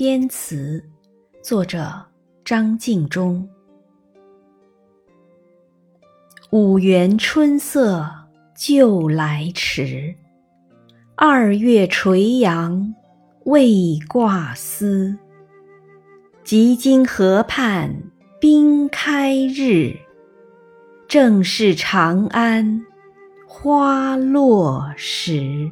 编词作者张敬中五园春色旧来迟，二月垂杨未挂丝。即今河畔冰开日，正是长安花落时。